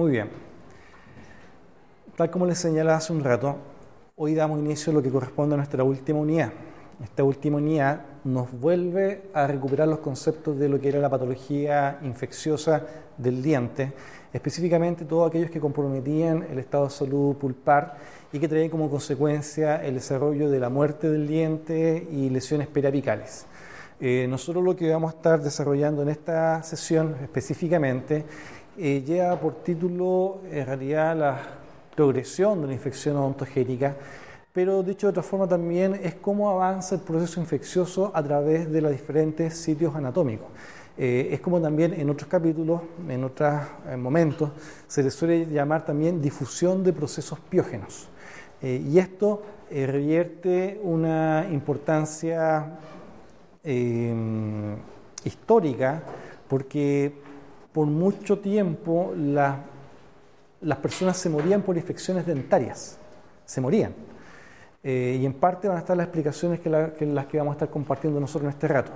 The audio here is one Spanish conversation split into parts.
Muy bien. Tal como les señalaba hace un rato, hoy damos inicio a lo que corresponde a nuestra última unidad. Esta última unidad nos vuelve a recuperar los conceptos de lo que era la patología infecciosa del diente, específicamente todos aquellos que comprometían el estado de salud pulpar y que traían como consecuencia el desarrollo de la muerte del diente y lesiones periapicales. Eh, nosotros lo que vamos a estar desarrollando en esta sesión específicamente eh, lleva por título en realidad la progresión de la infección odontogénica, pero dicho de otra forma también es cómo avanza el proceso infeccioso a través de los diferentes sitios anatómicos. Eh, es como también en otros capítulos, en otros eh, momentos, se le suele llamar también difusión de procesos piógenos. y esto revierte una importancia histórica porque por mucho tiempo las personas se morían por infecciones dentarias, se morían. Eh, y en parte van a estar las explicaciones que, las que vamos a estar compartiendo nosotros en este rato.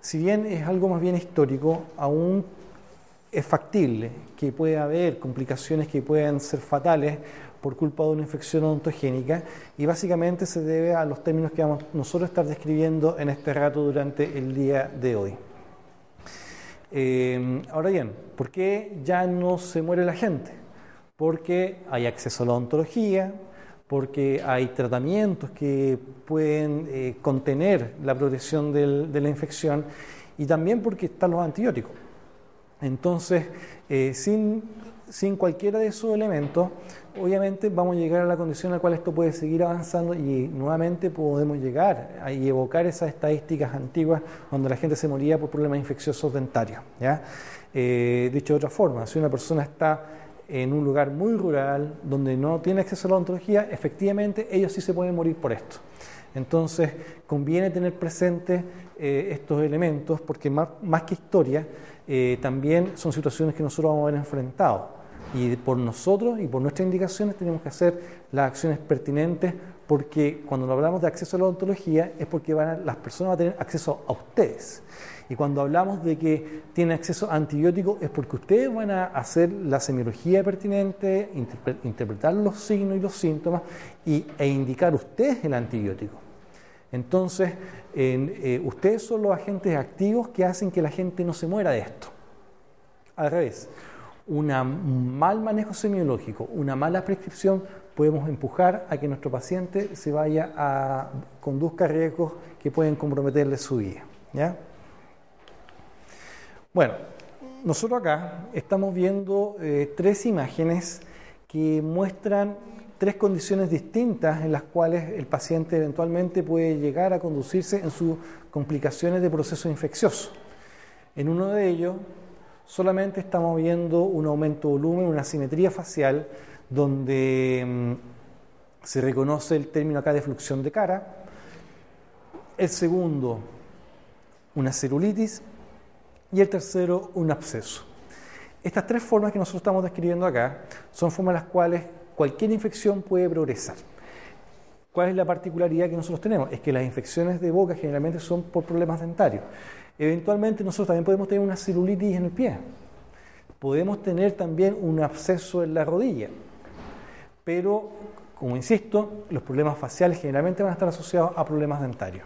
Si bien es algo más bien histórico, aún es factible que pueda haber complicaciones que puedan ser fatales por culpa de una infección odontogénica y básicamente se debe a los términos que vamos nosotros a estar describiendo en este rato durante el día de hoy. Eh, ahora bien, ¿por qué ya no se muere la gente? Porque hay acceso a la odontología, porque hay tratamientos que pueden eh, contener la progresión de la infección y también porque están los antibióticos. Entonces, eh, sin, sin cualquiera de esos elementos, obviamente vamos a llegar a la condición en la cual esto puede seguir avanzando y nuevamente podemos llegar a evocar esas estadísticas antiguas donde la gente se moría por problemas infecciosos dentarios. Eh, dicho de otra forma, si una persona está en un lugar muy rural donde no tiene acceso a la odontología, efectivamente ellos sí se pueden morir por esto. Entonces, conviene tener presentes eh, estos elementos porque más, más que historia, eh, también son situaciones que nosotros vamos a haber enfrentado y por nosotros y por nuestras indicaciones tenemos que hacer las acciones pertinentes porque cuando hablamos de acceso a la odontología es porque van las personas van a tener acceso a ustedes. Y cuando hablamos de que tienen acceso a antibióticos es porque ustedes van a hacer la semiología pertinente, interpretar los signos y los síntomas y, e indicar ustedes el antibiótico. Entonces, eh, ustedes son los agentes activos que hacen que la gente no se muera de esto. Al revés, un mal manejo semiológico, una mala prescripción, podemos empujar a que nuestro paciente se vaya a conduzca riesgos que pueden comprometerle su vida. ¿ya? Bueno, nosotros acá estamos viendo eh, tres imágenes que muestran tres condiciones distintas en las cuales el paciente eventualmente puede llegar a conducirse en sus complicaciones de proceso infeccioso. En uno de ellos solamente estamos viendo un aumento de volumen, una simetría facial, donde mm, se reconoce el término acá de fluxión de cara. El segundo, una celulitis. Y el tercero, un absceso. Estas tres formas que nosotros estamos describiendo acá son formas en las cuales cualquier infección puede progresar. ¿Cuál es la particularidad que nosotros tenemos? Es que las infecciones de boca generalmente son por problemas dentarios. Eventualmente nosotros también podemos tener una celulitis en el pie. Podemos tener también un absceso en la rodilla. Pero, como insisto, los problemas faciales generalmente van a estar asociados a problemas dentarios.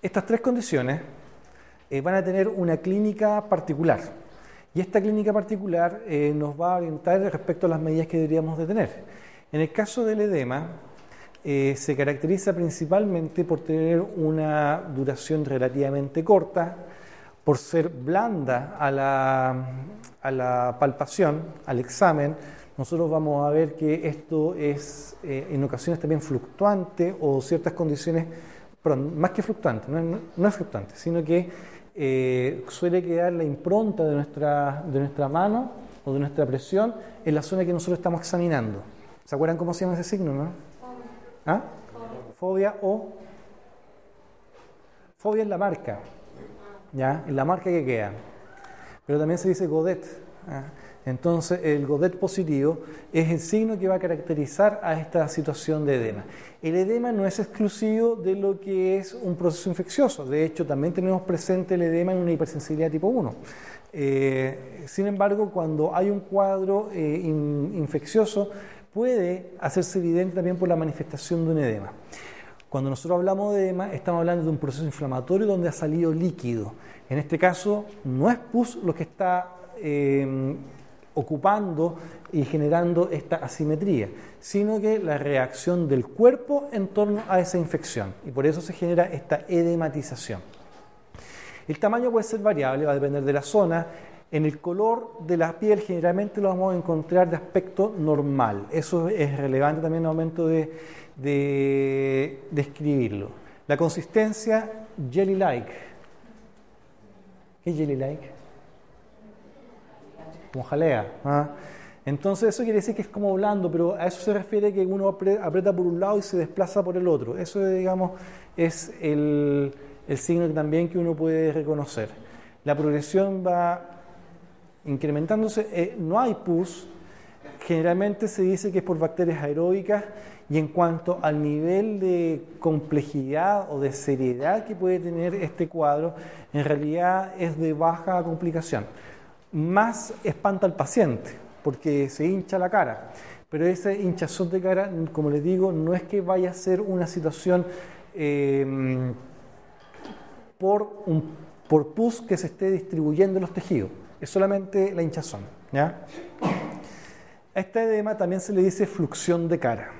Estas tres condiciones eh, van a tener una clínica particular. Y esta clínica particular eh, nos va a orientar respecto a las medidas que deberíamos de tener. En el caso del edema, eh, se caracteriza principalmente por tener una duración relativamente corta, por ser blanda a la, palpación, al examen. Nosotros vamos a ver que esto es eh, en ocasiones también fluctuante o ciertas condiciones, perdón, más que fluctuante, no es, fluctuante, sino que eh, suele quedar la impronta de nuestra, de nuestra mano o de nuestra presión en la zona que nosotros estamos examinando. ¿Se acuerdan cómo se llama ese signo, no? ¿Ah? Fobia o... Fobia es la marca, ¿ya? Es la marca que queda. Pero también se dice Godet. ¿ah? Entonces, el Godet positivo es el signo que va a caracterizar a esta situación de edema. El edema no es exclusivo de lo que es un proceso infeccioso. De hecho, también tenemos presente el edema en una hipersensibilidad tipo 1. Eh, sin embargo, cuando hay un cuadro eh, infeccioso, puede hacerse evidente también por la manifestación de un edema. Cuando nosotros hablamos de edema, estamos hablando de un proceso inflamatorio donde ha salido líquido. En este caso, no es pus lo que está eh, ocupando y generando esta asimetría, sino que la reacción del cuerpo en torno a esa infección. Y por eso se genera esta edematización. El tamaño puede ser variable, va a depender de la zona. En el color de la piel generalmente lo vamos a encontrar de aspecto normal. Eso es relevante también al momento de, de describirlo. La consistencia jelly-like. ¿Qué jelly-like? como jalea. ¿ah? Entonces eso quiere decir que es como blando, pero a eso se refiere que uno aprieta por un lado y se desplaza por el otro. Eso, digamos, es el, signo también que uno puede reconocer. La progresión va incrementándose, eh, no hay pus, generalmente se dice que es por bacterias aeróbicas y en cuanto al nivel de complejidad o de seriedad que puede tener este cuadro, en realidad es de baja complicación más espanta al paciente, porque se hincha la cara. Pero ese hinchazón de cara, como les digo, no es que vaya a ser una situación em, por, un, por pus que se esté distribuyendo en los tejidos, es solamente la hinchazón. ¿ya? Este edema también se le dice fluxión de cara.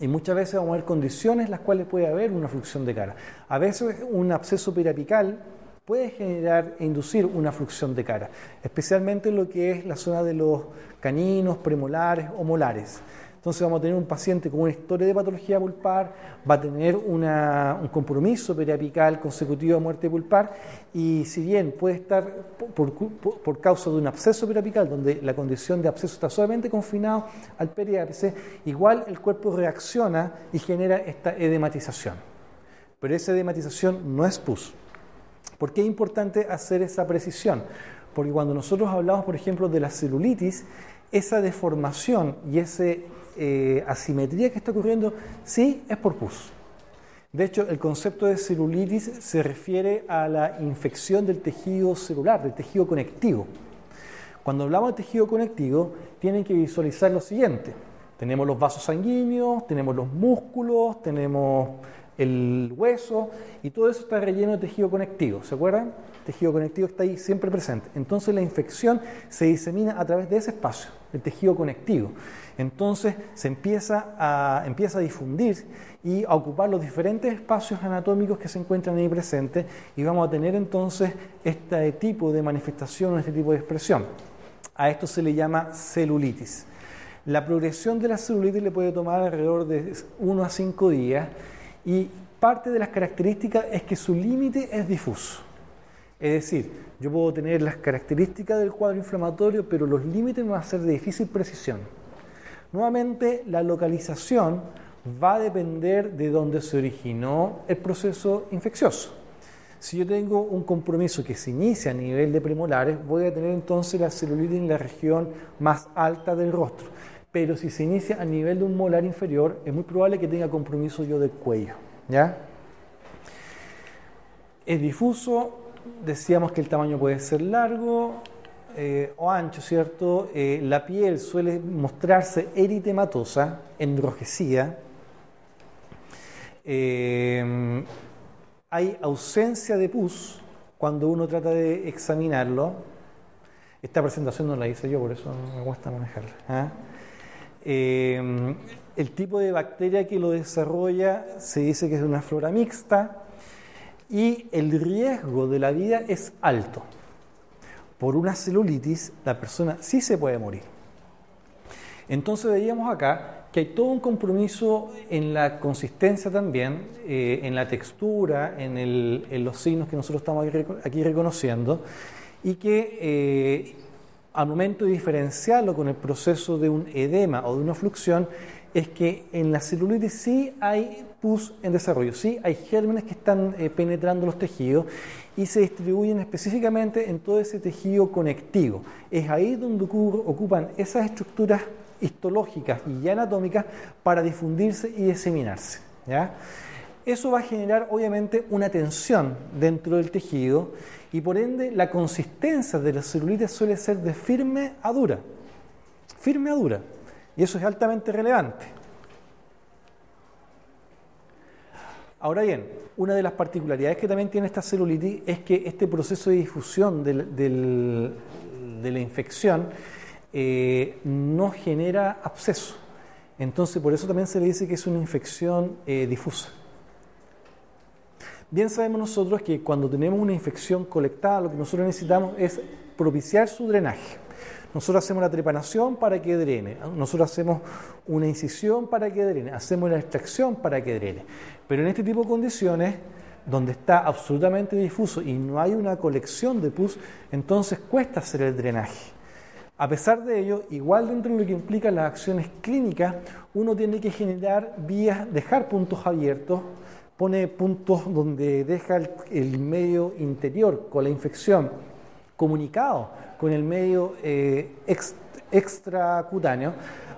Y muchas veces vamos a ver condiciones en las cuales puede haber una fluxión de cara. A veces un absceso periapical puede generar e inducir una fluxión de cara, especialmente en lo que es la zona de los caninos, premolares o molares. Entonces vamos a tener un paciente con una historia de patología pulpar, va a tener un compromiso periapical consecutivo a muerte pulpar y si bien puede estar por, causa de un absceso periapical, donde la condición de absceso está solamente confinado al periápice, igual el cuerpo reacciona y genera esta edematización. Pero esa edematización no es pus. ¿Por qué es importante hacer esa precisión? Porque cuando nosotros hablamos, por ejemplo, de la celulitis, esa deformación y esa eh, asimetría que está ocurriendo, sí es por pus. De hecho, el concepto de celulitis se refiere a la infección del tejido celular, del tejido conectivo. Cuando hablamos de tejido conectivo, tienen que visualizar lo siguiente. Tenemos los vasos sanguíneos, tenemos los músculos, tenemos el hueso y todo eso está relleno de tejido conectivo, ¿se acuerdan? El tejido conectivo está ahí siempre presente. Entonces la infección se disemina a través de ese espacio, el tejido conectivo. Entonces se empieza a, empieza a difundir y a ocupar los diferentes espacios anatómicos que se encuentran ahí presentes y vamos a tener entonces este tipo de manifestación, este tipo de expresión. A esto se le llama celulitis. La progresión de la celulitis le puede tomar alrededor de 1 a 5 días y parte de las características es que su límite es difuso. Es decir, yo puedo tener las características del cuadro inflamatorio, pero los límites van a ser de difícil precisión. Nuevamente, la localización va a depender de dónde se originó el proceso infeccioso. Si yo tengo un compromiso que se inicia a nivel de premolares, voy a tener entonces la celulitis en la región más alta del rostro pero si se inicia a nivel de un molar inferior, es muy probable que tenga compromiso yo del cuello. ¿ya? Es difuso, decíamos que el tamaño puede ser largo eh, o ancho, ¿cierto? Eh, la piel suele mostrarse eritematosa, enrojecida. Eh, hay ausencia de pus cuando uno trata de examinarlo. Esta presentación no la hice yo, por eso me cuesta manejarla. ¿ah? El tipo de bacteria que lo desarrolla se dice que es una flora mixta y el riesgo de la vida es alto. Por una celulitis, la persona sí se puede morir. Entonces veíamos acá que hay todo un compromiso en la consistencia también, eh, en la textura, en, los signos que nosotros estamos aquí, reconociendo, y que eh, al momento de diferenciarlo con el proceso de un edema o de una fluxión, es que en la celulitis sí hay pus en desarrollo, sí hay gérmenes que están eh, penetrando los tejidos y se distribuyen específicamente en todo ese tejido conectivo. Es ahí donde ocupan esas estructuras histológicas y anatómicas para difundirse y diseminarse. Eso va a generar obviamente una tensión dentro del tejido y por ende la consistencia de la celulitis suele ser de firme a dura. Firme a dura. Y eso es altamente relevante. Ahora bien, una de las particularidades que también tiene esta celulitis es que este proceso de difusión de la infección eh, no genera absceso. Entonces, por eso también se le dice que es una infección eh, difusa. Bien sabemos nosotros que cuando tenemos una infección colectada, lo que nosotros necesitamos es propiciar su drenaje. Nosotros hacemos la trepanación para que drene, nosotros hacemos una incisión para que drene, hacemos la extracción para que drene. Pero en este tipo de condiciones, donde está absolutamente difuso y no hay una colección de pus, entonces cuesta hacer el drenaje. A pesar de ello, igual dentro de lo que implica las acciones clínicas, uno tiene que generar vías, dejar puntos abiertos, pone puntos donde deja el, medio interior con la infección comunicado con el medio eh, extracutáneo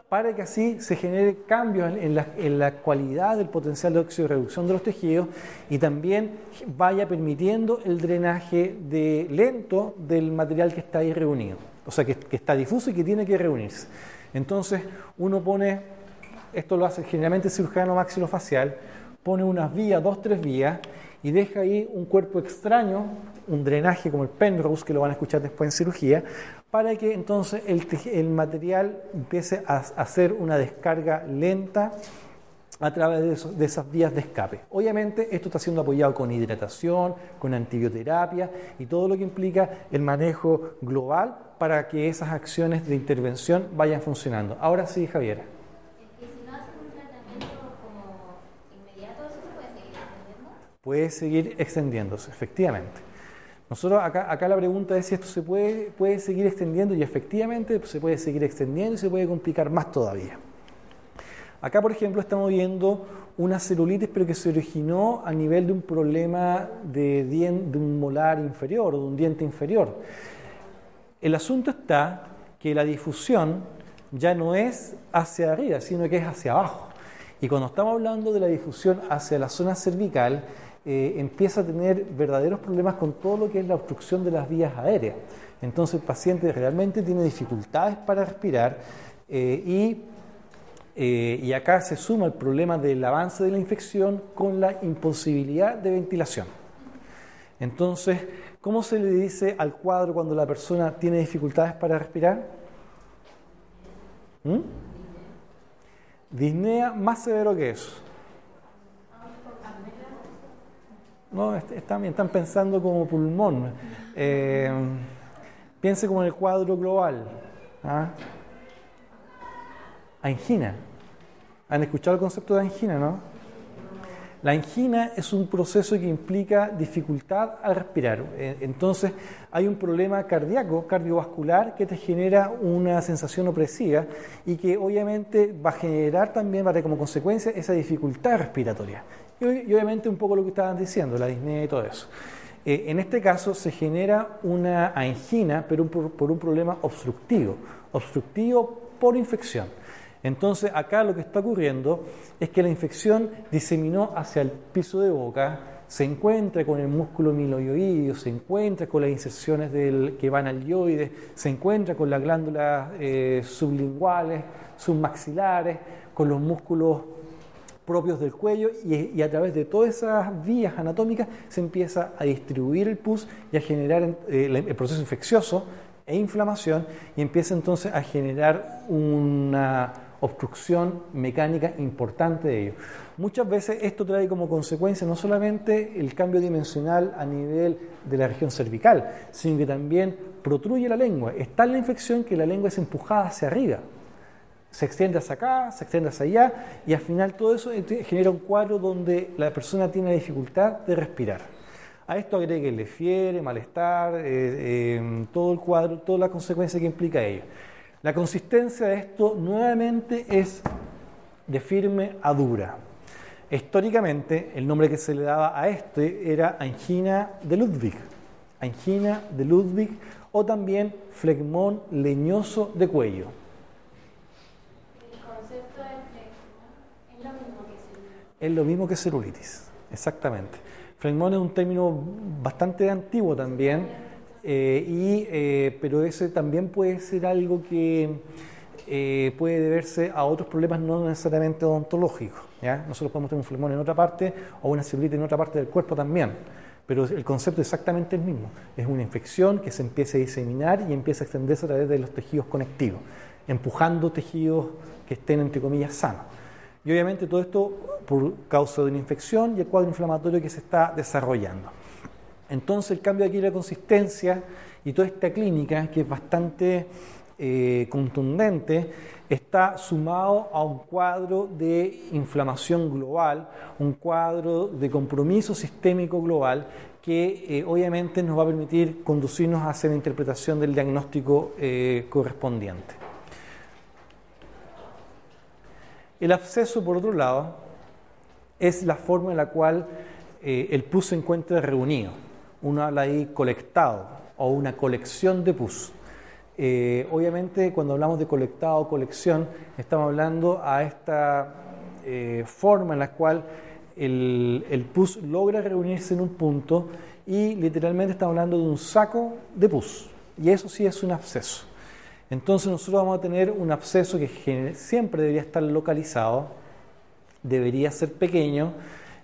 para que así se genere cambios en la, en la, cualidad del potencial de óxido de reducción de los tejidos y también vaya permitiendo el drenaje de lento del material que está ahí reunido, o sea, que, que está difuso y que tiene que reunirse. Entonces, uno pone, esto lo hace generalmente el cirujano maxilofacial, pone unas vías, dos, tres vías, y deja ahí un cuerpo extraño, un drenaje como el Penrose, que lo van a escuchar después en cirugía, para que entonces el, material empiece a hacer una descarga lenta a través de, de, esas vías de escape. Obviamente esto está siendo apoyado con hidratación, con antibioterapia y todo lo que implica el manejo global para que esas acciones de intervención vayan funcionando. Ahora sí, Javier. Puede seguir extendiéndose, efectivamente. Nosotros acá, acá la pregunta es si esto se puede, puede seguir extendiendo y efectivamente se puede seguir extendiendo y se puede complicar más todavía. Acá, por ejemplo, estamos viendo una celulitis, pero que se originó a nivel de un problema de, de un molar inferior o de un diente inferior. El asunto está que la difusión ya no es hacia arriba, sino que es hacia abajo. Y cuando estamos hablando de la difusión hacia la zona cervical, eh, empieza a tener verdaderos problemas con todo lo que es la obstrucción de las vías aéreas. Entonces el paciente realmente tiene dificultades para respirar eh, eh, y, acá se suma el problema del avance de la infección con la imposibilidad de ventilación. Entonces, ¿cómo se le dice al cuadro cuando la persona tiene dificultades para respirar? ¿Mm? Disnea más severo que eso. No, están, pensando como pulmón. Eh, piense como en el cuadro global. ¿ah? Angina. ¿Han escuchado el concepto de angina, no? La angina es un proceso que implica dificultad al respirar. Eh, entonces hay un problema cardíaco, cardiovascular, que te genera una sensación opresiva y que obviamente va a generar también, va a tener como consecuencia esa dificultad respiratoria. Y, obviamente un poco lo que estaban diciendo, la disnea y todo eso. Eh, en este caso se genera una angina, pero por un problema obstructivo, obstructivo por infección. Entonces acá lo que está ocurriendo es que la infección diseminó hacia el piso de boca, se encuentra con el músculo miloioideo, se encuentra con las inserciones del, que van al yoide, se encuentra con las glándulas eh, sublinguales, submaxilares, con los músculos propios del cuello y, a través de todas esas vías anatómicas se empieza a distribuir el pus y a generar eh, el proceso infeccioso e inflamación y empieza entonces a generar una obstrucción mecánica importante de ello. Muchas veces esto trae como consecuencia no solamente el cambio dimensional a nivel de la región cervical, sino que también protruye la lengua. Está la infección que la lengua es empujada hacia arriba se extiende hacia acá, se extiende hacia allá, y al final todo eso genera un cuadro donde la persona tiene dificultad de respirar. A esto agreguenle fiebre, malestar, eh, eh, todo el cuadro, toda la consecuencia que implica ello. La consistencia de esto nuevamente es de firme a dura. Históricamente, el nombre que se le daba a este era angina de Ludwig, angina de Ludwig o también flegmón leñoso de cuello. Es lo mismo que celulitis, exactamente. Flegmón es un término bastante antiguo también, eh, y, eh, pero ese también puede ser algo que eh, puede deberse a otros problemas no necesariamente odontológicos. ¿ya? Nosotros podemos tener un flegmón en otra parte o una celulitis en otra parte del cuerpo también, pero el concepto es exactamente el mismo. Es una infección que se empieza a diseminar y empieza a extenderse a través de los tejidos conectivos, empujando tejidos que estén, entre comillas, sanos. Y obviamente todo esto por causa de una infección y el cuadro inflamatorio que se está desarrollando. Entonces el cambio aquí de la consistencia y toda esta clínica, que es bastante eh, contundente, está sumado a un cuadro de inflamación global, un cuadro de compromiso sistémico global que eh, obviamente nos va a permitir conducirnos a hacer la interpretación del diagnóstico eh, correspondiente. El absceso, por otro lado, es la forma en la cual eh, el pus se encuentra reunido. Uno habla ahí colectado o una colección de pus. Eh, obviamente, cuando hablamos de colectado o colección, estamos hablando a esta eh, forma en la cual el, el pus logra reunirse en un punto y literalmente estamos hablando de un saco de pus. Y eso sí es un absceso. Entonces nosotros vamos a tener un absceso que siempre debería estar localizado, debería ser pequeño,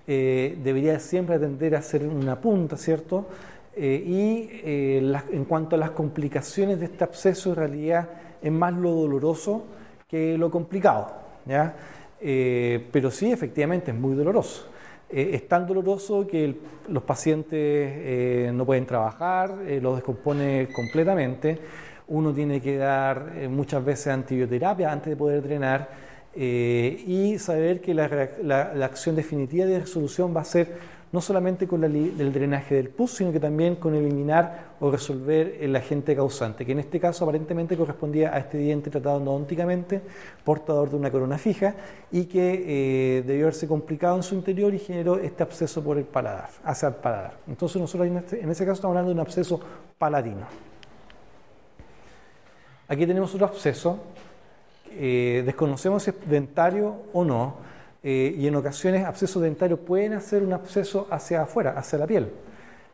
eh, debería siempre atender a ser una punta, ¿cierto? Eh, y eh, en cuanto a las complicaciones de este absceso, en realidad es más lo doloroso que lo complicado, ¿ya? pero sí, efectivamente, es muy doloroso. es tan doloroso que los pacientes no pueden trabajar, lo descompone completamente uno tiene que dar eh, muchas veces antibioterapia antes de poder drenar eh, y saber que la, acción definitiva de resolución va a ser no solamente con el drenaje del pus, sino que también con eliminar o resolver el agente causante, que en este caso aparentemente correspondía a este diente tratado endodónticamente, portador de una corona fija, y que eh, debió haberse complicado en su interior y generó este absceso por el paladar, hacia el paladar. Entonces nosotros en, este, en ese caso estamos hablando de un absceso paladino. Aquí tenemos otro absceso. Eh, desconocemos si es dentario o no. Eh, y en ocasiones abscesos dentarios pueden hacer un absceso hacia afuera, hacia la piel.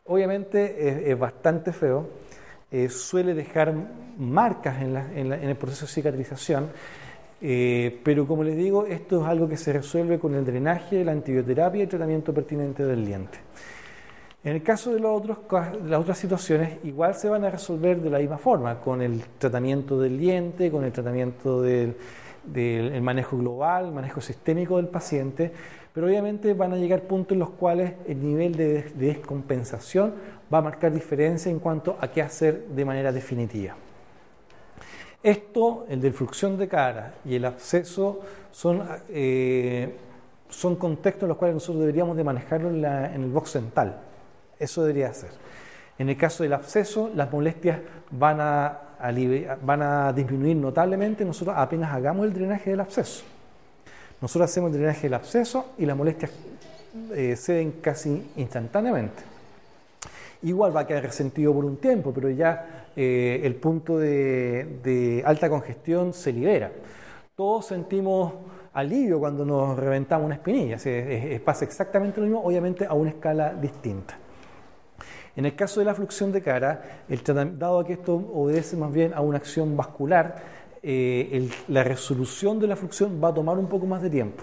Obviamente es, bastante feo. Eh, suele dejar marcas en, el proceso de cicatrización. pero como les digo, esto es algo que se resuelve con el drenaje, la antibioterapia y el tratamiento pertinente del diente. En el caso de, los otros, las otras situaciones, igual se van a resolver de la misma forma, con el tratamiento del diente, con el tratamiento del, manejo global, el manejo sistémico del paciente, pero obviamente van a llegar puntos en los cuales el nivel de, descompensación va a marcar diferencia en cuanto a qué hacer de manera definitiva. Esto, el de fluxión de cara y el absceso, son, eh, son contextos en los cuales nosotros deberíamos de manejarlo en, en el box dental. Eso debería ser. En el caso del absceso, las molestias van a, van a disminuir notablemente nosotros apenas hagamos el drenaje del absceso. Nosotros hacemos el drenaje del absceso y las molestias eh, ceden casi instantáneamente. Igual va a quedar resentido por un tiempo, pero ya eh, el punto de, alta congestión se libera. Todos sentimos alivio cuando nos reventamos una espinilla. pasa exactamente lo mismo, obviamente a una escala distinta. En el caso de la fluxión de cara, el dado que esto obedece más bien a una acción vascular, eh, la resolución de la fluxión va a tomar un poco más de tiempo.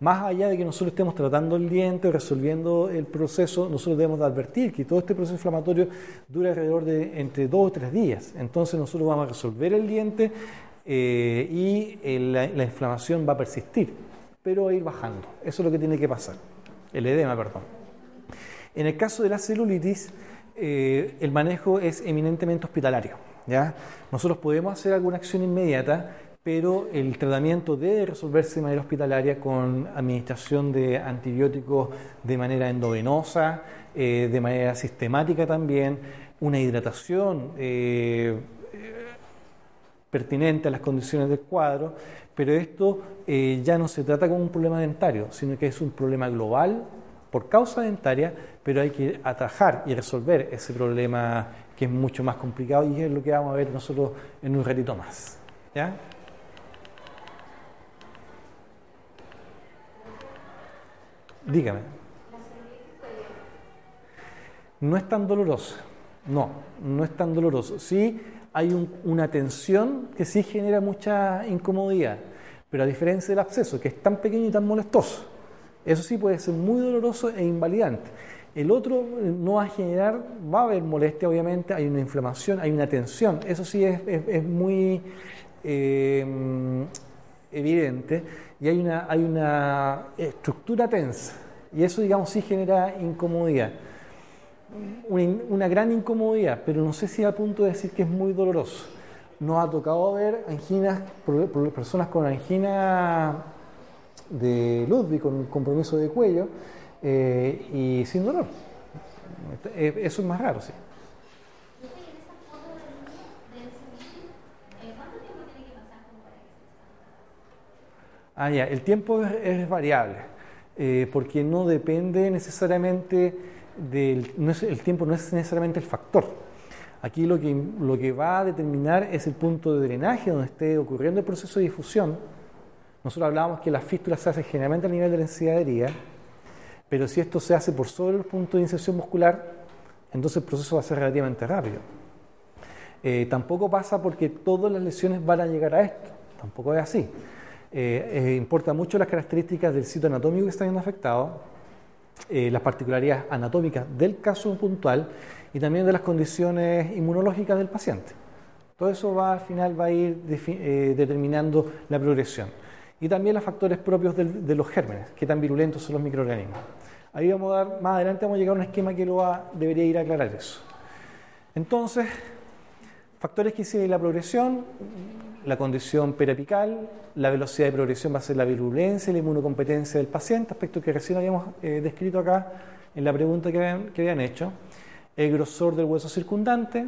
Más allá de que nosotros estemos tratando el diente, resolviendo el proceso, nosotros debemos de advertir que todo este proceso inflamatorio dura alrededor de entre dos o tres días. Entonces nosotros vamos a resolver el diente eh, y la, la inflamación va a persistir, pero va a ir bajando. Eso es lo que tiene que pasar. El edema, perdón. En el caso de la celulitis, eh, el manejo es eminentemente hospitalario. ¿ya? Nosotros podemos hacer alguna acción inmediata, pero el tratamiento debe resolverse de manera hospitalaria con administración de antibióticos de manera endovenosa, eh, de manera sistemática también, una hidratación eh, pertinente a las condiciones del cuadro, pero esto ya no se trata como un problema dentario, sino que es un problema global por causa dentaria, pero hay que atajar y resolver ese problema que es mucho más complicado y es lo que vamos a ver nosotros en un ratito más. ¿Ya? Dígame. No es tan doloroso. No, no es tan doloroso. Sí hay una tensión que sí genera mucha incomodidad, pero a diferencia del absceso, que es tan pequeño y tan molestoso, eso sí puede ser muy doloroso e invalidante. El otro eh, no va a generar, va a haber molestia obviamente, hay una inflamación, hay una tensión, eso sí es, muy eh, evidente y hay una, hay una estructura tensa y eso digamos sí genera incomodidad. Una, gran incomodidad, pero no sé si a punto de decir que es muy doloroso. Nos ha tocado ver anginas, personas con angina de Ludwig, con compromiso de cuello eh, y sin dolor. Eh, eso es más raro, sí. Ah, ya, el tiempo es, variable, eh, porque no depende necesariamente del... No es, el tiempo no es necesariamente el factor. Aquí lo que, lo que va a determinar es el punto de drenaje donde esté ocurriendo el proceso de difusión. Nosotros hablábamos que las fístulas se hacen generalmente a nivel de la encías pero si esto se hace por sobre el punto de inserción muscular, entonces el proceso va a ser relativamente rápido. Eh, tampoco pasa porque todas las lesiones van a llegar a esto, tampoco es así. Eh, eh, importa mucho las características del sitio anatómico que está siendo afectado, las particularidades anatómicas del caso puntual y también de las condiciones inmunológicas del paciente. Todo eso va al final va a ir determinando la progresión. Y también los factores propios de los gérmenes, qué tan virulentos son los microorganismos. Ahí vamos a dar, más adelante vamos a llegar a un esquema que lo va, debería ir a aclarar eso. Entonces, factores que siguen la progresión, la condición periapical, la velocidad de progresión va a ser la virulencia la inmunocompetencia del paciente, aspecto que recién habíamos eh, descrito acá en la pregunta que habían, hecho, el grosor del hueso circundante,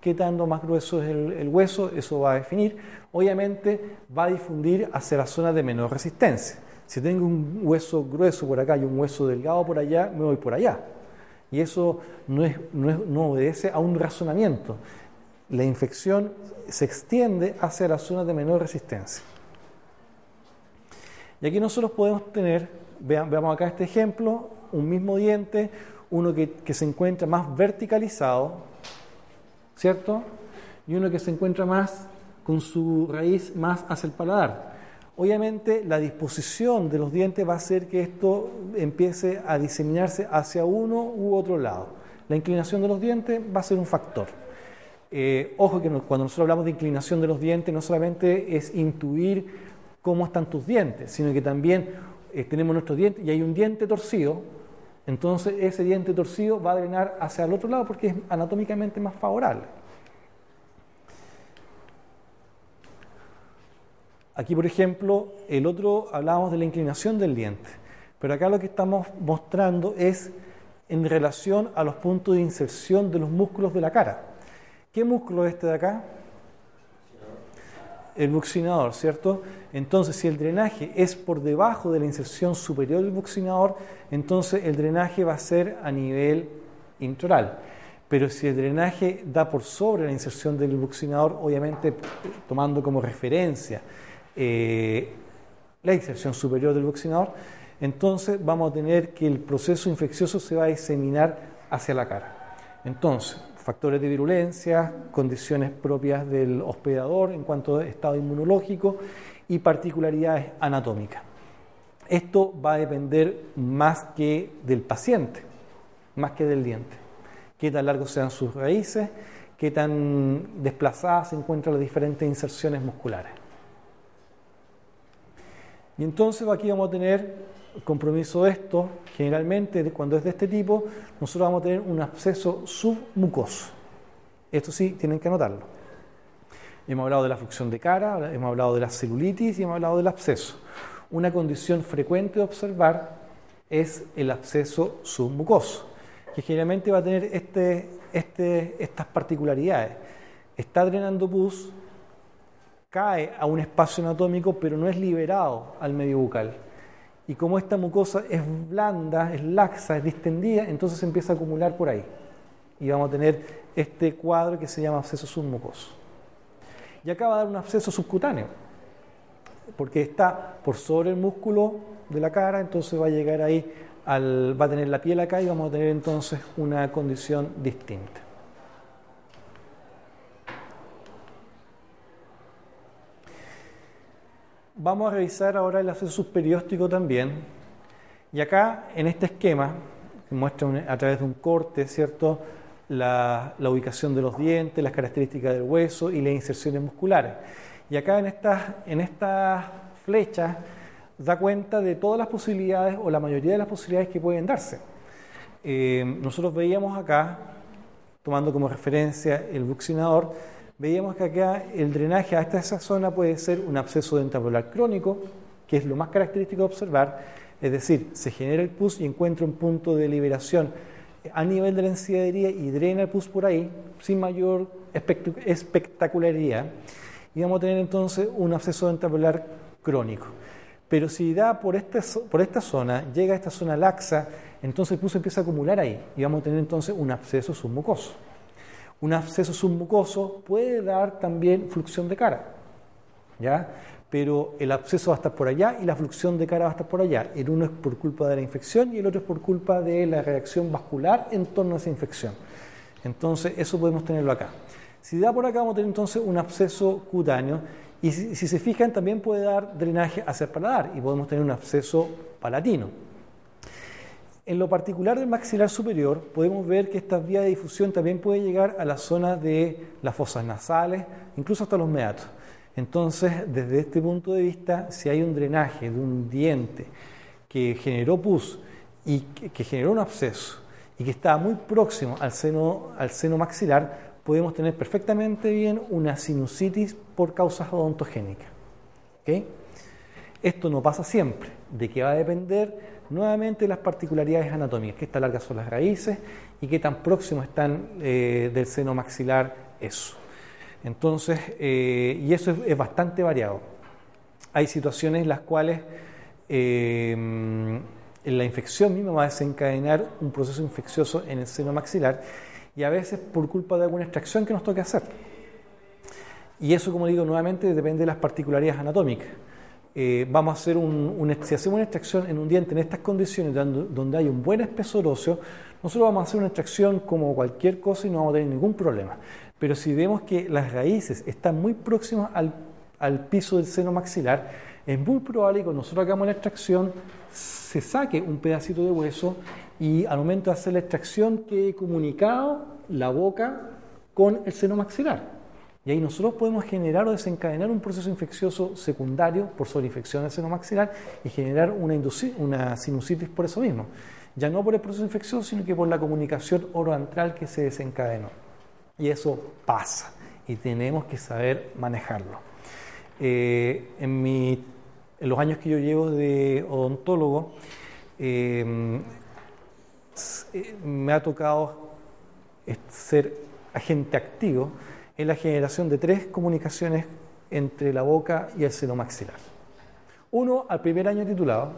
qué tanto más grueso es el, hueso, eso va a definir. Obviamente va a difundir hacia las zonas de menor resistencia. Si tengo un hueso grueso por acá y un hueso delgado por allá, me voy por allá. Y eso no, es, no, obedece a un razonamiento. La infección se extiende hacia las zonas de menor resistencia. Y aquí nosotros podemos tener, veamos acá este ejemplo, un mismo diente, uno que se encuentra más verticalizado, ¿cierto? Y uno que se encuentra más con su raíz más hacia el paladar. Obviamente la disposición de los dientes va a hacer que esto empiece a diseminarse hacia uno u otro lado. La inclinación de los dientes va a ser un factor. Eh, ojo que cuando nosotros hablamos de inclinación de los dientes no solamente es intuir cómo están tus dientes, sino que también eh, tenemos nuestros dientes y hay un diente torcido, entonces ese diente torcido va a drenar hacia el otro lado porque es anatómicamente más favorable. Aquí, por ejemplo, el otro hablábamos de la inclinación del diente, pero acá lo que estamos mostrando es en relación a los puntos de inserción de los músculos de la cara. ¿Qué músculo es este de acá? El buccinador, ¿cierto? Entonces, si el drenaje es por debajo de la inserción superior del buccinador, entonces el drenaje va a ser a nivel introral. Pero si el drenaje da por sobre la inserción del buccinador, obviamente tomando como referencia eh, la inserción superior del buccinador, entonces vamos a tener que el proceso infeccioso se va a diseminar hacia la cara. Entonces, factores de virulencia, condiciones propias del hospedador en cuanto a estado inmunológico y particularidades anatómicas. Esto va a depender más que del paciente, más que del diente. Qué tan largos sean sus raíces, qué tan desplazadas se encuentran las diferentes inserciones musculares. Y entonces aquí vamos a tener el compromiso de esto, generalmente cuando es de este tipo, nosotros vamos a tener un absceso submucoso. Esto sí, tienen que anotarlo. Hemos hablado de la fluxión de cara, hemos hablado de la celulitis y hemos hablado del absceso. Una condición frecuente de observar es el absceso submucoso, que generalmente va a tener este, este, estas particularidades. Está drenando pus, cae a un espacio anatómico, pero no es liberado al medio bucal. Y como esta mucosa es blanda, es laxa, es distendida, entonces se empieza a acumular por ahí. Y vamos a tener este cuadro que se llama absceso submucoso. Y acá va a dar un absceso subcutáneo, porque está por sobre el músculo de la cara, entonces va a llegar ahí, al, va a tener la piel acá y vamos a tener entonces una condición distinta. Vamos a revisar ahora el absceso subperióstico también. Y acá, en este esquema, que muestra a través de un corte, ¿cierto? La, ubicación de los dientes, las características del hueso y las inserciones musculares. Y acá en estas en esta flechas da cuenta de todas las posibilidades o la mayoría de las posibilidades que pueden darse. Eh, nosotros veíamos acá, tomando como referencia el buccinador, veíamos que acá el drenaje a esa zona puede ser un absceso dentabular crónico, que es lo más característico de observar, es decir, se genera el pus y encuentra un punto de liberación a nivel de la encías y drena el pus por ahí sin mayor espectacularidad y vamos a tener entonces un absceso dentabular crónico. Pero si da por esta, por esta zona, llega a esta zona laxa, entonces el pus empieza a acumular ahí y vamos a tener entonces un absceso submucoso. Un absceso submucoso puede dar también fluxión de cara, ¿ya? Pero el absceso va a estar por allá y la fluxión de cara va a estar por allá. El uno es por culpa de la infección y el otro es por culpa de la reacción vascular en torno a esa infección. Entonces, eso podemos tenerlo acá. Si da por acá, vamos a tener entonces un absceso cutáneo y si, si se fijan, también puede dar drenaje hacia el paladar y podemos tener un absceso palatino. En lo particular del maxilar superior, podemos ver que esta vía de difusión también puede llegar a la zona de las fosas nasales, incluso hasta los meatos. Entonces, desde este punto de vista, si hay un drenaje de un diente que generó pus y que generó un absceso y que está muy próximo al seno, al seno maxilar, podemos tener perfectamente bien una sinusitis por causas odontogénicas. Esto no pasa siempre, de qué va a depender nuevamente las particularidades anatómicas, qué tan largas son las raíces y qué tan próximo están eh, del seno maxilar eso. Entonces, eh, y eso es, bastante variado. Hay situaciones en las cuales eh, la infección misma va a desencadenar un proceso infeccioso en el seno maxilar y a veces por culpa de alguna extracción que nos toque hacer. Y eso, como digo, nuevamente depende de las particularidades anatómicas. Eh, vamos a hacer un, si hacemos una extracción en un diente en estas condiciones donde hay un buen espesor óseo, nosotros vamos a hacer una extracción como cualquier cosa y no vamos a tener ningún problema. Pero si vemos que las raíces están muy próximas al, al piso del seno maxilar, es muy probable que cuando nosotros hagamos la extracción se saque un pedacito de hueso y al momento de hacer la extracción quede comunicado la boca con el seno maxilar. Y ahí nosotros podemos generar o desencadenar un proceso infeccioso secundario por sobreinfección del seno maxilar y generar una, una sinusitis por eso mismo. Ya no por el proceso infeccioso, sino que por la comunicación oroantral que se desencadenó. Y eso pasa y tenemos que saber manejarlo. Eh, en, los años que yo llevo de odontólogo, eh, eh, me ha tocado ser agente activo en la generación de tres comunicaciones entre la boca y el seno maxilar. Uno al primer año titulado,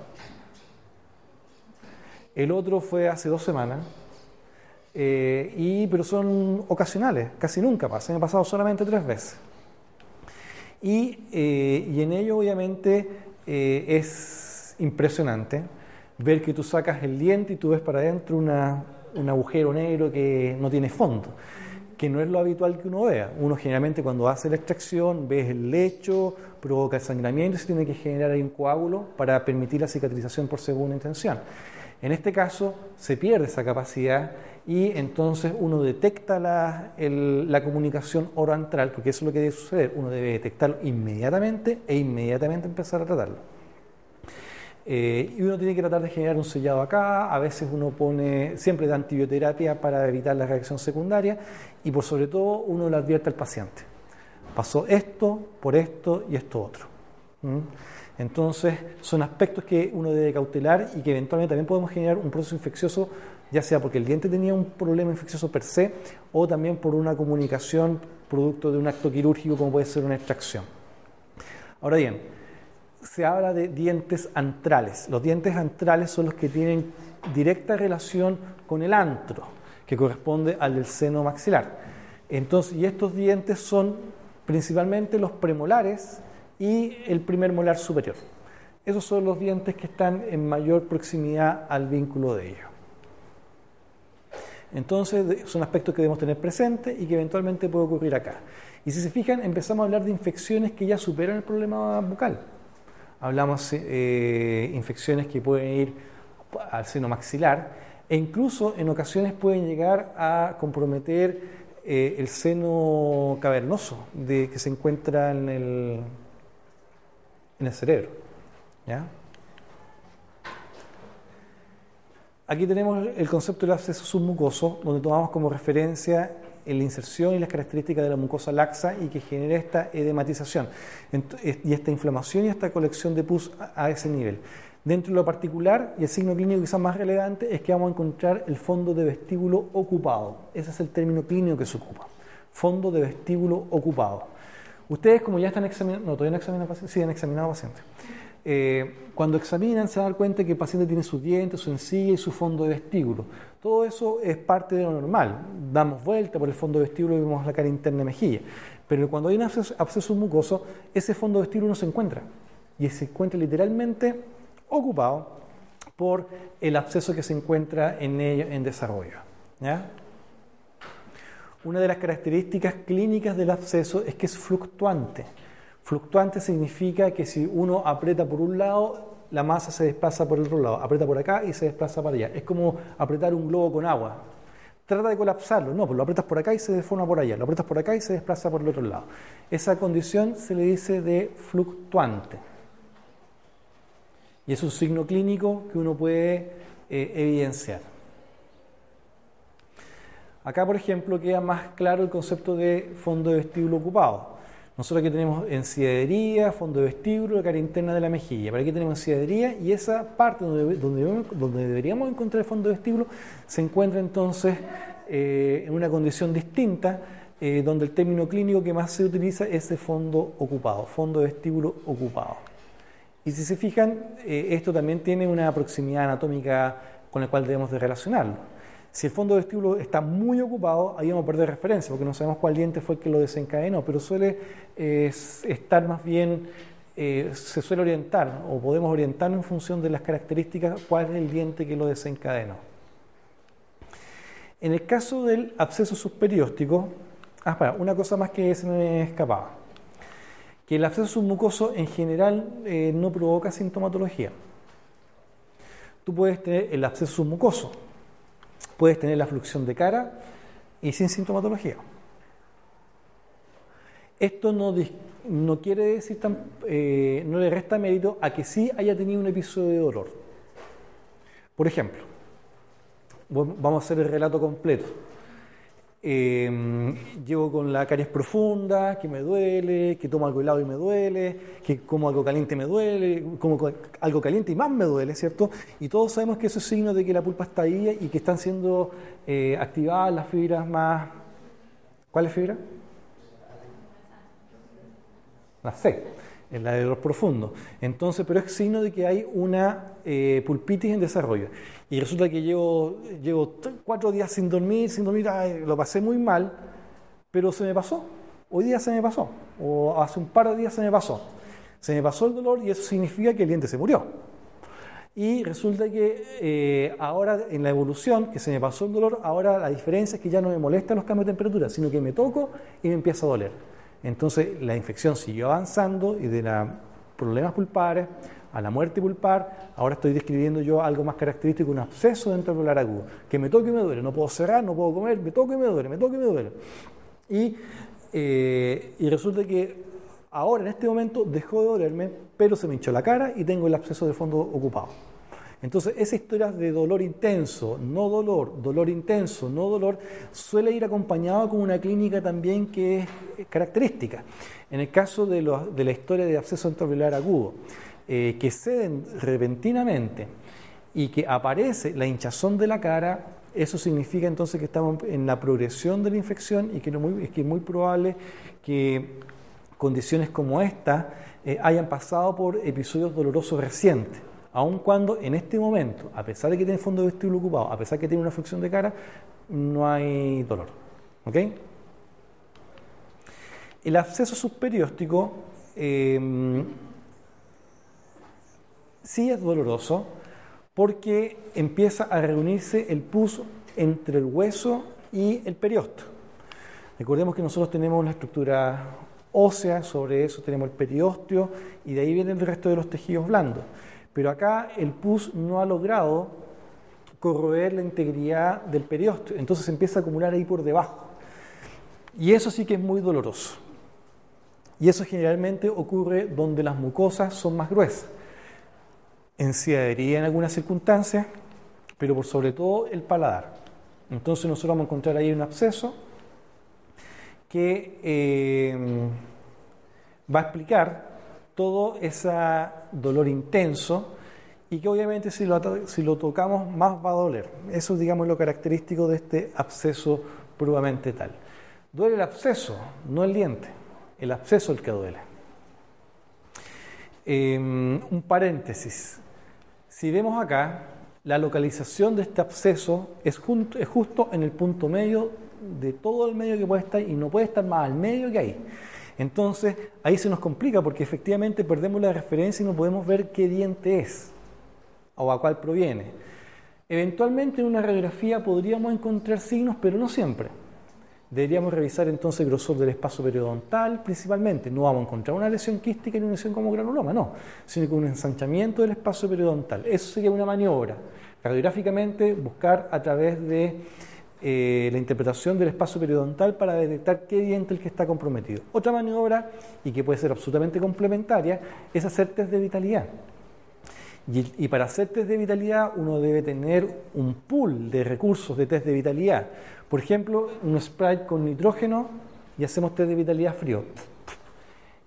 el otro fue hace dos semanas, eh, y, pero son ocasionales, casi nunca pasan, han pasado solamente tres veces. Y, eh, y en ello obviamente eh, es impresionante ver que tú sacas el diente y tú ves para adentro una, un agujero negro que no tiene fondo que no es lo habitual que uno vea. Uno generalmente cuando hace la extracción ves el lecho, provoca el sangramiento y se tiene que generar ahí un coágulo para permitir la cicatrización por segunda intención. En este caso se pierde esa capacidad y entonces uno detecta la, la comunicación oroantral, porque eso es lo que debe suceder. Uno debe detectarlo inmediatamente e inmediatamente empezar a tratarlo. Eh, y uno tiene que tratar de generar un sellado acá, a veces uno pone siempre de antibioterapia para evitar la reacción secundaria y por sobre todo uno le advierte al paciente. Pasó esto, por esto y esto otro. Entonces, son aspectos que uno debe cautelar y que eventualmente también podemos generar un proceso infeccioso, ya sea porque el diente tenía un problema infeccioso per se o también por una comunicación producto de un acto quirúrgico como puede ser una extracción. Ahora bien, se habla de dientes antrales. Los dientes antrales son los que tienen directa relación con el antro, que corresponde al del seno maxilar. Entonces, y estos dientes son principalmente los premolares y el primer molar superior. Esos son los dientes que están en mayor proximidad al vínculo de ellos. Entonces, son aspectos que debemos tener presentes y que eventualmente puede ocurrir acá. Y si se fijan, empezamos a hablar de infecciones que ya superan el problema bucal. Hablamos de eh, infecciones que pueden ir al seno maxilar e incluso en ocasiones pueden llegar a comprometer eh, el seno cavernoso de, que se encuentra en el, en el cerebro. Aquí tenemos el concepto del absceso submucoso, donde tomamos como referencia la inserción y las características de la mucosa laxa y que genera esta edematización y esta inflamación y esta colección de pus a ese nivel. Dentro de lo particular, y el signo clínico quizás más relevante, es que vamos a encontrar el fondo de vestíbulo ocupado. Ese es el término clínico que se ocupa. Fondo de vestíbulo ocupado. Ustedes, como ya están examinando, no, todavía no examinan pacientes, sí, han examinado pacientes. Eh, cuando examinan se dan cuenta que el paciente tiene sus dientes, su encilla y su fondo de vestíbulo. Todo eso es parte de lo normal. Damos vuelta por el fondo de vestíbulo y vemos la cara interna de mejilla. Pero cuando hay un absceso, mucoso, ese fondo de vestíbulo no se encuentra. Y se encuentra literalmente ocupado por el absceso que se encuentra en ello en desarrollo. Una de las características clínicas del absceso es que es fluctuante. Fluctuante significa que si uno aprieta por un lado, la masa se desplaza por el otro lado. Aprieta por acá y se desplaza para allá. Es como apretar un globo con agua. Trata de colapsarlo, no, pues lo apretas por acá y se deforma por allá. Lo apretas por acá y se desplaza por el otro lado. Esa condición se le dice de fluctuante. Y es un signo clínico que uno puede eh, evidenciar. Acá, por ejemplo, queda más claro el concepto de fondo de vestíbulo ocupado. Nosotros aquí tenemos enciadería, fondo de vestíbulo, cara interna de la mejilla. Para aquí tenemos enciadería y esa parte donde, donde, deberíamos encontrar el fondo de vestíbulo se encuentra entonces eh, en una condición distinta, eh, donde el término clínico que más se utiliza es el fondo ocupado, fondo de vestíbulo ocupado. Y si se fijan, eh, esto también tiene una proximidad anatómica con la cual debemos de relacionarlo. Si el fondo de vestíbulo está muy ocupado, ahí vamos a perder referencia, porque no sabemos cuál diente fue el que lo desencadenó, pero suele eh, estar más bien, eh, se suele orientar, o podemos orientarnos en función de las características, cuál es el diente que lo desencadenó. En el caso del absceso subperióstico, ah, una cosa más que se me escapaba, que el absceso submucoso en general eh, no provoca sintomatología. Tú puedes tener el absceso submucoso, puedes tener la fluxión de cara y sin sintomatología. Esto no, no quiere decir, eh, no le resta mérito a que sí haya tenido un episodio de dolor. Por ejemplo, vamos a hacer el relato completo. Eh, llego con la caries profunda, que me duele, que tomo algo helado y me duele, que como algo caliente me duele, como algo caliente y más me duele, ¿cierto? Y todos sabemos que eso es signo de que la pulpa está ahí y que están siendo eh, activadas las fibras más... ¿Cuáles fibras? La C en la de los profundos. Entonces, pero es signo de que hay una eh, pulpitis en desarrollo. Y resulta que llevo, llevo cuatro días sin dormir, sin dormir, lo pasé muy mal, pero se me pasó. Hoy día se me pasó, o hace un par de días se me pasó. Se me pasó el dolor y eso significa que el diente se murió. Y resulta que eh, ahora en la evolución, que se me pasó el dolor, ahora la diferencia es que ya no me molestan los cambios de temperatura, sino que me toco y me empieza a doler. Entonces la infección siguió avanzando y de los problemas pulpares a la muerte pulpar, ahora estoy describiendo yo algo más característico, un absceso dentro del agudo, que me toque y me duele, no puedo cerrar, no puedo comer, me toque y me duele, me toque y me duele. Y, eh, y resulta que ahora en este momento dejó de dolerme, pero se me hinchó la cara y tengo el absceso de fondo ocupado. Entonces, esa historia de dolor intenso, no dolor, dolor intenso, no dolor, suele ir acompañado con una clínica también que es característica. En el caso de, la historia de absceso intraocular agudo, eh, que ceden repentinamente y que aparece la hinchazón de la cara, eso significa entonces que estamos en la progresión de la infección y que, es muy probable que condiciones como esta eh, hayan pasado por episodios dolorosos recientes aun cuando en este momento, a pesar de que tiene fondo vestíbulo ocupado, a pesar de que tiene una fricción de cara, no hay dolor. ¿Ok? El absceso subperióstico em, sí es doloroso porque empieza a reunirse el pus entre el hueso y el periósteo. Recordemos que nosotros tenemos una estructura ósea, sobre eso tenemos el periósteo y de ahí viene el resto de los tejidos blandos. Pero acá el pus no ha logrado corroer la integridad del periósteo, entonces se empieza a acumular ahí por debajo. Y eso sí que es muy doloroso. Y eso generalmente ocurre donde las mucosas son más gruesas. En ciadería en algunas circunstancias, pero por sobre todo el paladar. Entonces nosotros vamos a encontrar ahí un absceso que eh, va a explicar todo ese dolor intenso y que obviamente si lo, si lo tocamos más va a doler. Eso es, digamos, lo característico de este absceso puramente tal. Duele el absceso, no el diente. El absceso es el que duele. Em, un paréntesis. Si vemos acá, la localización de este absceso es, es justo en el punto medio de todo el medio que puede estar y no puede estar más al medio que ahí. Entonces ahí se nos complica porque efectivamente perdemos la referencia y no podemos ver qué diente es o a cuál proviene. Eventualmente en una radiografía podríamos encontrar signos, pero no siempre. Deberíamos revisar entonces el grosor del espacio periodontal principalmente. No vamos a encontrar una lesión quística ni una lesión como granuloma, no, sino con un ensanchamiento del espacio periodontal. Eso sería una maniobra. Radiográficamente buscar a través de eh, la interpretación del espacio periodontal para detectar qué diente es el que está comprometido. Otra maniobra, y que puede ser absolutamente complementaria, es hacer test de vitalidad. Y, para hacer test de vitalidad uno debe tener un pool de recursos de test de vitalidad. Por ejemplo, un sprite con nitrógeno y hacemos test de vitalidad frío.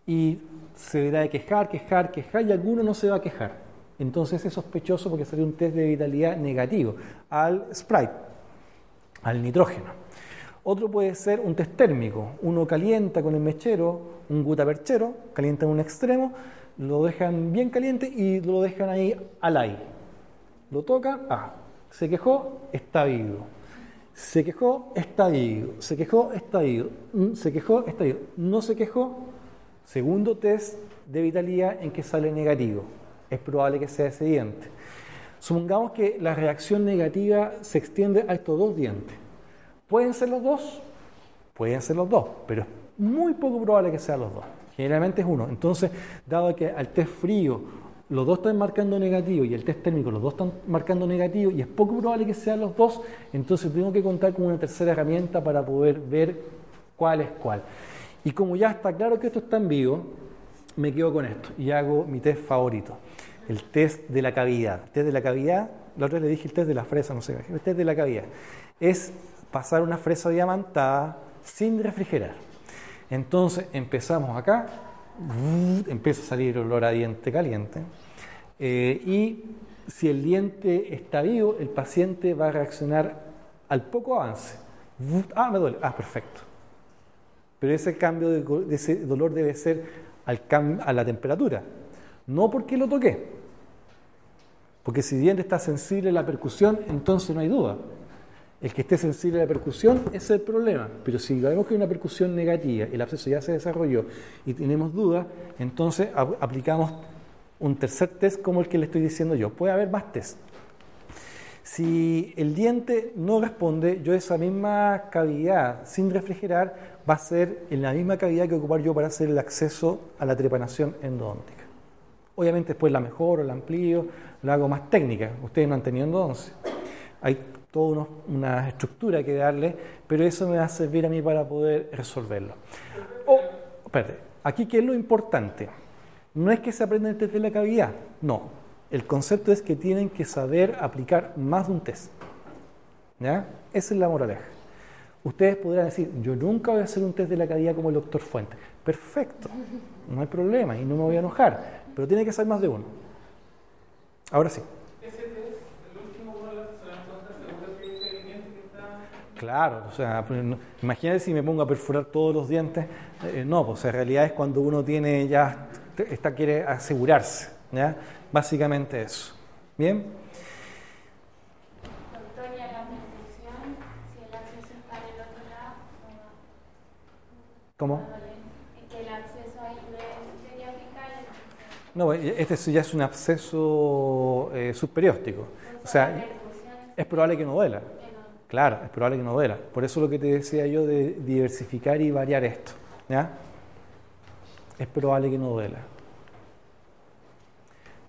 Y se deberá de quejar, quejar, quejar y alguno no se va a quejar. Entonces es sospechoso porque sería un test de vitalidad negativo al sprite al nitrógeno. Otro puede ser un test térmico. Uno calienta con el mechero un gutaperchero, calienta en un extremo, lo dejan bien caliente y lo dejan ahí al aire. Lo toca, ah, se quejó, está vivo. Se quejó, está vivo. Se quejó, está vivo. Mm, se quejó, está vivo. No se quejó, segundo test de vitalidad en que sale negativo. Es probable que sea ese diente. Supongamos que la reacción negativa se extiende a estos dos dientes. ¿Pueden ser los dos? Pueden ser los dos, pero es muy poco probable que sean los dos. Generalmente es uno. Entonces, dado que al test frío los dos están marcando negativo y el test térmico los dos están marcando negativo y es poco probable que sean los dos, entonces tengo que contar con una tercera herramienta para poder ver cuál es cuál. Y como ya está claro que esto está en vivo, me quedo con esto y hago mi test favorito el test de la cavidad. El test de la cavidad, la otra vez le dije el test de la fresa, no sé, el test de la cavidad. Es pasar una fresa diamantada sin refrigerar. Entonces empezamos acá, empieza a salir olor a diente caliente, eh, y si el diente está vivo, el paciente va a reaccionar al poco avance. Ah, me duele. Ah, perfecto. Pero ese cambio de, ese dolor debe ser al a la temperatura, no porque lo toqué. Porque si bien está sensible a la percusión, entonces no hay duda. El que esté sensible a la percusión es el problema. Pero si vemos que hay una percusión negativa, el absceso ya se desarrolló y tenemos duda, entonces aplicamos un tercer test como el que le estoy diciendo yo. Puede haber más test. Si el diente no responde, yo esa misma cavidad sin refrigerar va a ser en la misma cavidad que ocupar yo para hacer el acceso a la trepanación endodóntica. Obviamente después la mejoro, la amplío, la hago más técnica. Ustedes no han tenido entonces. Hay toda una estructura que darle, pero eso me va a servir a mí para poder resolverlo. Oh, espérate, aquí qué es lo importante. No es que se aprenda el test de la cavidad, no. El concepto es que tienen que saber aplicar más de un test. ¿Ya? Esa es la moraleja. Ustedes podrán decir, yo nunca voy a hacer un test de la cavidad como el doctor Fuente. Perfecto, no hay problema y no me voy a enojar, pero tiene que ser más de uno. Ahora sí. ¿Ese test, el último Claro, o sea, pues, imagínate si me pongo a perforar todos los dientes. Eh, no, pues en realidad es cuando uno tiene ya, está, quiere asegurarse. ¿ya? Básicamente eso. ¿Bien? ¿Cómo? No, este ya es un absceso eh, subperióstico. O sea, es probable que no duela. Claro, es probable que no duela. Por eso lo que te decía yo de diversificar y variar esto. ¿ya? Es probable que no duela.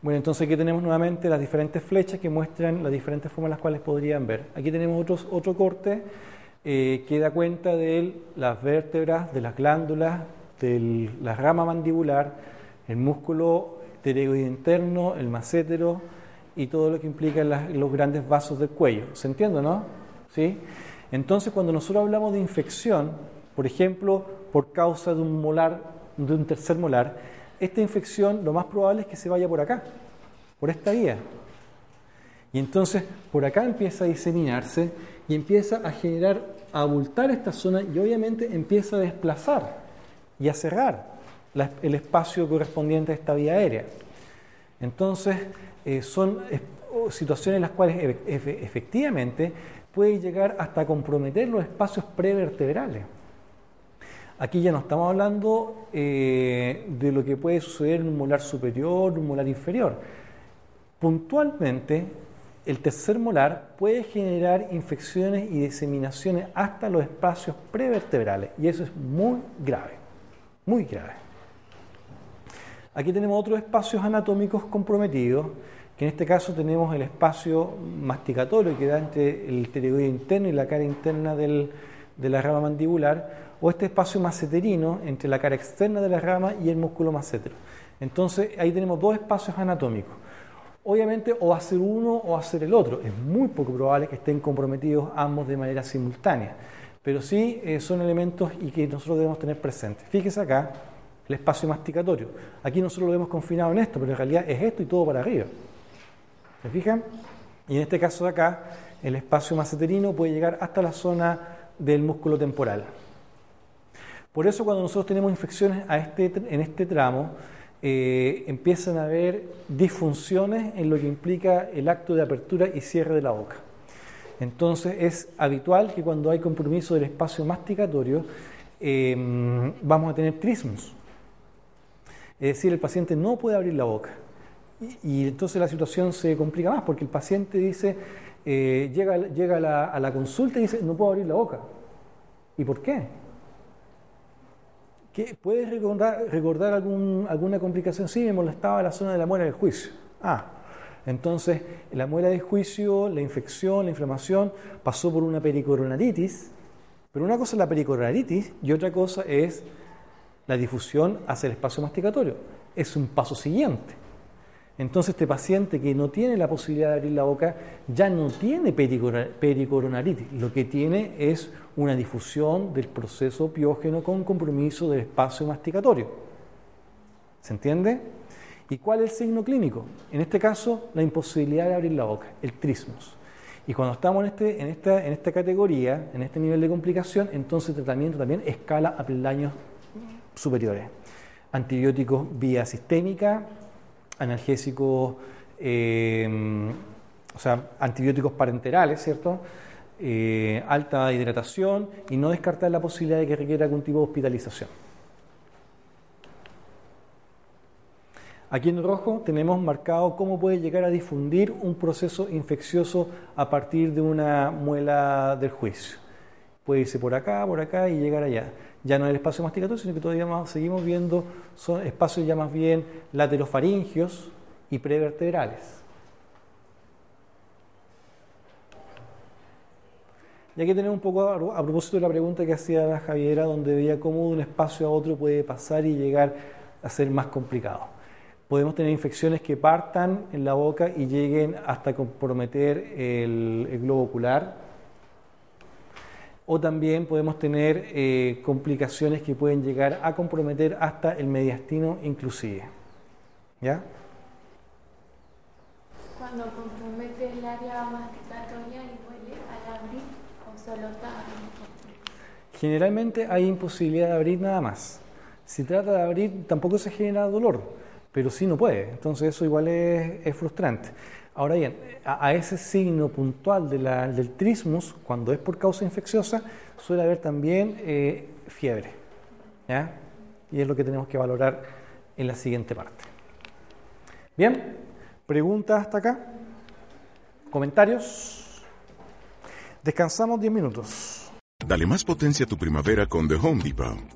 Bueno, entonces aquí tenemos nuevamente las diferentes flechas que muestran las diferentes formas en las cuales podrían ver. Aquí tenemos otros, otro corte eh, que da cuenta de las vértebras, de las glándulas, de la rama mandibular, el músculo pterygoide interno, el macétero y todo lo que implica los grandes vasos del cuello. ¿Se entiende, no? Entonces, cuando nosotros hablamos de infección, por ejemplo, por causa de un molar, de un tercer molar, esta infección lo más probable es que se vaya por acá, por esta vía. Y entonces por acá empieza a diseminarse y empieza a generar, a abultar esta zona y obviamente empieza a desplazar y a cerrar el espacio correspondiente a esta vía aérea. Entonces eh, son situaciones en las cuales efectivamente puede llegar hasta comprometer los espacios prevertebrales. Aquí ya no estamos hablando eh, de lo que puede suceder en un molar superior, un molar inferior. Puntualmente, el tercer molar puede generar infecciones y diseminaciones hasta los espacios prevertebrales y eso es muy grave, muy grave. Aquí tenemos otros espacios anatómicos comprometidos, que en este caso tenemos el espacio masticatorio que da entre el pterygoide interno y la cara interna de la rama mandibular, o este espacio maceterino entre la cara externa de la rama y el músculo macetero. Entonces ahí tenemos dos espacios anatómicos. Obviamente o va uno o va a ser el otro. Es muy poco probable que estén comprometidos ambos de manera simultánea. Pero sí eh, son elementos y que nosotros debemos tener presentes. Fíjese acá el espacio masticatorio. Aquí nosotros lo hemos confinado en esto, pero en realidad es esto y todo para arriba. ¿Se fijan? Y en este caso de acá, el espacio maceterino puede llegar hasta la zona del músculo temporal. Por eso cuando nosotros tenemos infecciones a este, en este tramo, eh, empiezan a haber disfunciones en lo que implica el acto de apertura y cierre de la boca. Entonces es habitual que cuando hay compromiso del espacio masticatorio em, vamos a tener trismos. Es decir, el paciente no puede abrir la boca. Y, entonces la situación se complica más porque el paciente dice, eh, llega, llega a, la, a la consulta y dice, no puedo abrir la boca. ¿Y por qué? ¿Puedes recordar, alguna complicación? Sí, me molestaba la zona de la muela del juicio. Ah, entonces la muela del juicio, la infección, la inflamación, pasó por una pericoronaritis, pero una cosa es la pericoronaritis y otra cosa es la difusión hacia el espacio masticatorio. Es un paso siguiente. Entonces este paciente que no tiene la posibilidad de abrir la boca ya no tiene pericoronaritis, lo que tiene es una difusión del proceso piógeno con compromiso del espacio masticatorio. ¿Se entiende? ¿Y cuál es el signo clínico? En este caso, la imposibilidad de abrir la boca, el trismos. Y cuando estamos en, este, en, esta, en esta categoría, en este nivel de complicación, entonces el tratamiento también escala a peldaños superiores. Antibióticos vía sistémica, analgésicos, eh, o sea, antibióticos parenterales, ¿cierto? Eh, alta hidratación y no descartar la posibilidad de que requiera algún tipo de hospitalización. Aquí en rojo tenemos marcado cómo puede llegar a difundir un proceso infeccioso a partir de una muela del juicio. Puede irse por acá, por acá y llegar allá ya no el espacio masticatorio, sino que todavía seguimos viendo son espacios ya más bien laterofaringios y prevertebrales. Y aquí tenemos un poco a, propósito de la pregunta que hacía la Javiera, donde veía cómo de un espacio a otro puede pasar y llegar a ser más complicado. Podemos tener infecciones que partan en la boca y lleguen hasta comprometer el, globo ocular. O también podemos tener eh, complicaciones que pueden llegar a comprometer hasta el mediastino inclusive. ¿Ya? Cuando compromete el área masticatoria y huele al abrir o solo está Generalmente hay imposibilidad de abrir nada más. Si trata de abrir, tampoco se genera dolor, pero sí no puede. Entonces eso igual es, frustrante. Ahora bien, a, ese signo puntual del trismus, cuando es por causa infecciosa, suele haber también eh, fiebre. Y es lo que tenemos que valorar en la siguiente parte. Bien, preguntas hasta acá, comentarios. Descansamos 10 minutos. Dale más potencia a tu primavera con The Home Depot.